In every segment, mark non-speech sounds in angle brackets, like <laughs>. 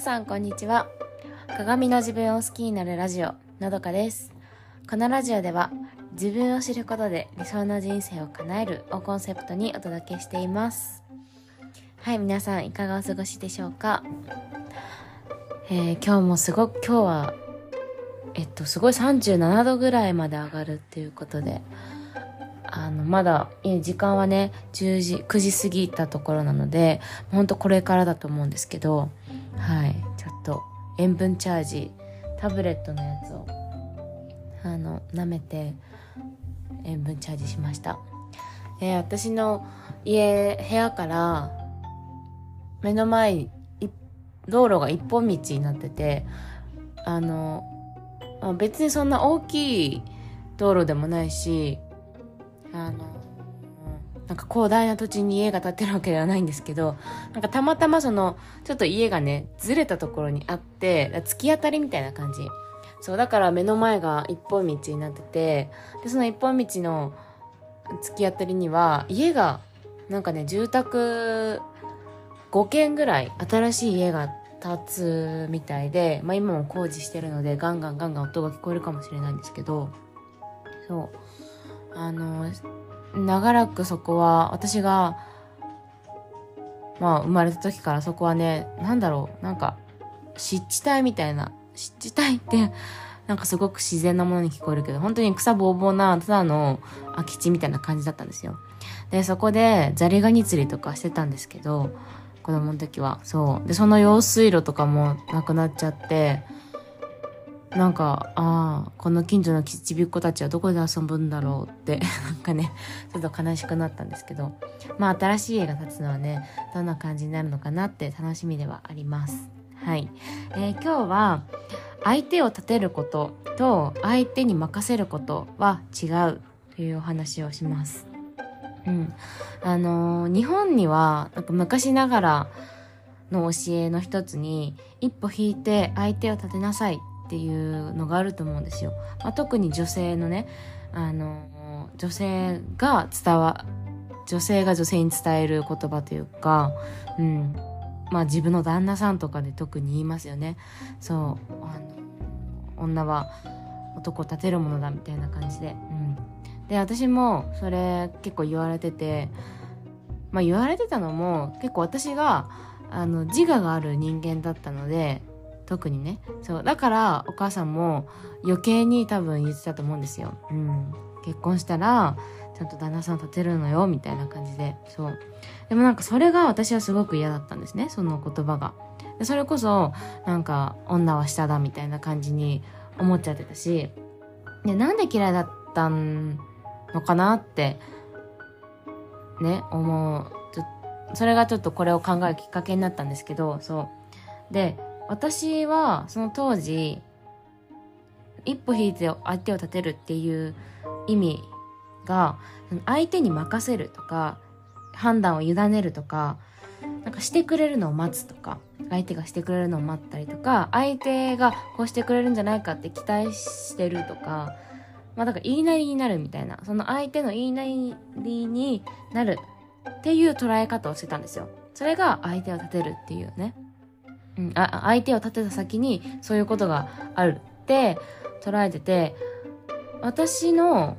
皆さんこんにちは。鏡の自分を好きになるラジオのどかです。このラジオでは自分を知ることで理想の人生を叶えるをコンセプトにお届けしています。はい皆さんいかがお過ごしでしょうか？えー、今日もすごく今日はえっとすごい37度ぐらいまで上がるっていうことで、まだ、時間はね、10時、9時過ぎたところなので、ほんとこれからだと思うんですけど、はい、ちょっと塩分チャージ、タブレットのやつを、あの、舐めて、塩分チャージしました。え、私の家、部屋から、目の前、道路が一本道になってて、あの、別にそんな大きい道路でもないし、あのなんか広大な土地に家が建ってるわけではないんですけど、なんかたまたまその、ちょっと家がね、ずれたところにあって、突き当たりみたいな感じ。そう、だから目の前が一本道になってて、で、その一本道の突き当たりには、家が、なんかね、住宅5軒ぐらい新しい家が建つみたいで、まあ今も工事してるので、ガンガンガンガン音が聞こえるかもしれないんですけど、そう。あの長らくそこは私がまあ生まれた時からそこはねなんだろうなんか湿地帯みたいな湿地帯って <laughs> なんかすごく自然なものに聞こえるけど本当に草ぼうぼうなただの空き地みたいな感じだったんですよ。でそこでザリガニ釣りとかしてたんですけど子供の時は。そう。でその用水路とかもなくなっちゃってなんか、ああ、この近所のちびっ子たちはどこで遊ぶんだろうって、<laughs> なんかね、ちょっと悲しくなったんですけど、まあ新しい家が建つのはね、どんな感じになるのかなって楽しみではあります。はい。えー、今日は、相手を立てることと相手に任せることは違うというお話をします。うん。あのー、日本には、なんか昔ながらの教えの一つに、一歩引いて相手を立てなさいっていうのがあると思うんですよ。まあ、特に女性のね、あの、女性が伝わ、女性が女性に伝える言葉というか、うん。まあ自分の旦那さんとかで特に言いますよね。そう。あの、女は男を立てるものだみたいな感じで。うん。で、私もそれ結構言われてて、まあ言われてたのも結構私があの自我がある人間だったので特にね。そうだからお母さんも余計に多分言ってたと思うんですよ、うん、結婚したらちゃんと旦那さん立てるのよみたいな感じで。そう。でもなんかそれが私はすごく嫌だったんですね。その言葉が。でそれこそなんか女は下だみたいな感じに思っちゃってたし。でなんで嫌いだったのかなってね思う。それがちょっとこれを考えるきっかけになったんですけどそう。で私はその当時一歩引いて相手を立てるっていう意味が相手に任せるとか判断を委ねるとかなんかしてくれるのを待つとか相手がしてくれるのを待ったりとか相手がこうしてくれるんじゃないかって期待してるとかまあだから言いなりになるみたいなその相手の言いなりになるっていう捉え方をしてたんですよ。それが相手を立てるっていうね。うん、あ相手を立てた先にそういうことがあるって捉えてて私の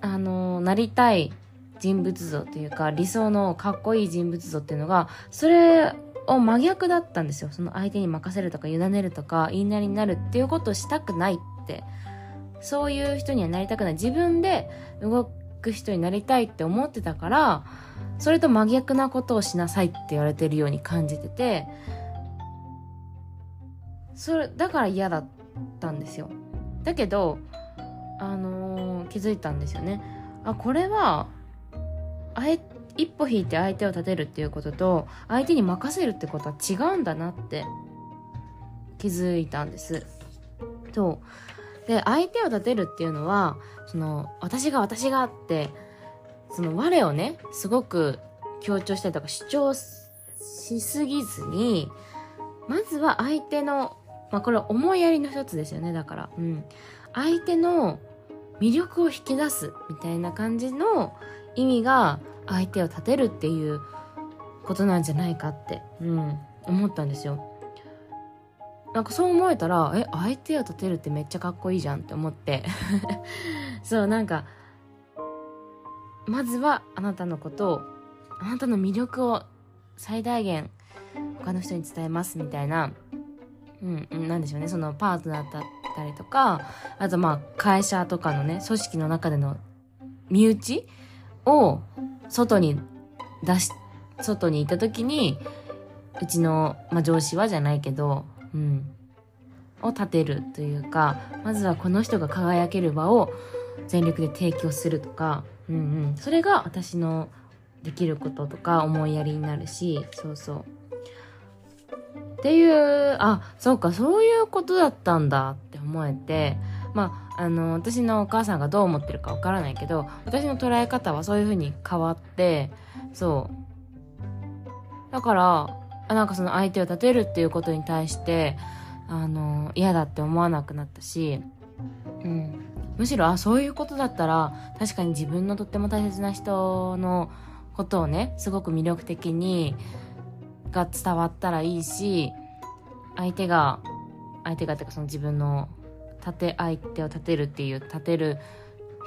あのなりたい人物像というか理想のかっこいい人物像っていうのがそれを真逆だったんですよ。その相手に任せるとか委ねるとか言いなりになるっていうことをしたくないって。そういう人にはなりたくない。自分で動く人になりたいって思ってたからそれと真逆なことをしなさいって言われてるように感じててそれだから嫌だったんですよ。だけどあのー、気づいたんですよね。あこれはあえ一歩引いて相手を立てるっていうことと相手に任せるってことは違うんだなって気づいたんです。とで相手を立てるっていうのはその私が私がってその我をねすごく強調したりとか主張しすぎずにまずは相手のまあこれは思いやりの一つですよねだからうん相手の魅力を引き出すみたいな感じの意味が相手を立てるっていうことなんじゃないかって、うん、思ったんですよ。なんかそう思えたら、え、相手を立てるってめっちゃかっこいいじゃんって思って。<laughs> そう、なんか、まずはあなたのことを、あなたの魅力を最大限他の人に伝えますみたいな、うん、うん、なんでしょうね、そのパートナーだったりとか、あとまあ会社とかのね、組織の中での身内を外に出し、外にいた時に、うちの、まあ、上司はじゃないけど、うん、を立てるというか、まずはこの人が輝ける場を全力で提供するとか、うんうん、それが私のできることとか思いやりになるし、そうそう。っていう、あ、そうか、そういうことだったんだって思えて、まあ、あの、私のお母さんがどう思ってるかわからないけど、私の捉え方はそういう風に変わって、そう。だから、なんかその相手を立てるっていうことに対して、あの、嫌だって思わなくなったし、うん。むしろ、あ、そういうことだったら、確かに自分のとっても大切な人のことをね、すごく魅力的に、が伝わったらいいし、相手が、相手がっていうかその自分の立て、相手を立てるっていう、立てる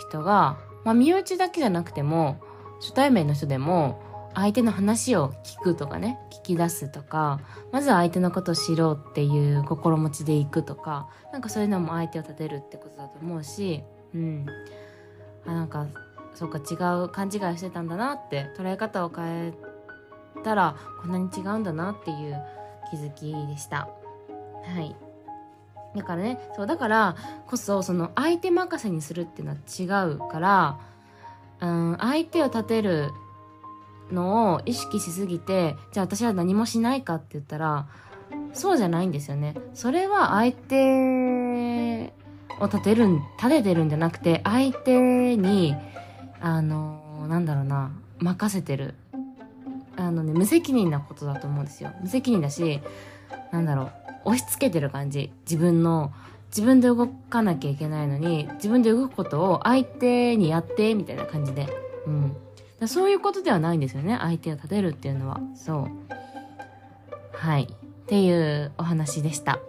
人が、まあ身内だけじゃなくても、初対面の人でも、相手の話を聞くとかね、聞き出すとか、まずは相手のことを知ろうっていう心持ちでいくとか、なんかそういうのも相手を立てるってことだと思うし、うん。あ、なんか、そうか違う勘違いしてたんだなって捉え方を変えたらこんなに違うんだなっていう気づきでした。はい。だからね、そう、だからこそ、その相手任せにするっていうのは違うから、うん、相手を立てるのを意識しすぎて、じゃあ私は何もしないかって言ったら、そうじゃないんですよね。それは相手を立てる、立ててるんじゃなくて、相手に、あの、なんだろうな、任せてる。あのね、無責任なことだと思うんですよ。無責任だし、なんだろう、押し付けてる感じ。自分の、自分で動かなきゃいけないのに、自分で動くことを相手にやって、みたいな感じで。うん。そういうことではないんですよね。相手を立てるっていうのは。そう。はい。っていうお話でした。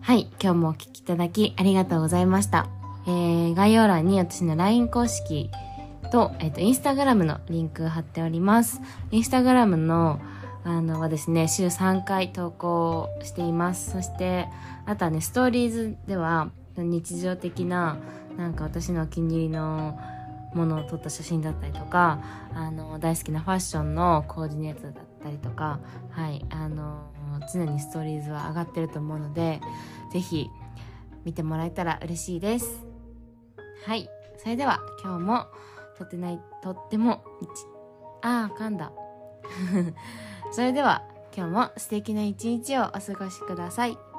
はい。今日もお聴きいただきありがとうございました。えー、概要欄に私の LINE 公式と、えっ、ー、と、インスタグラムのリンク貼っております。インスタグラムの、あの、はですね、週3回投稿しています。そして、あとはね、ストーリーズでは、日常的な、なんか私のお気に入りのものを撮った写真だったりとか、あの、大好きなファッションのコーディネートだったりとか、はい、あの、常にストーリーズは上がってると思うので、ぜひ見てもらえたら嬉しいです。はい。それでは今日もとってない、とっても、ああ、噛んだ。<laughs> それでは今日も素敵な一日をお過ごしください。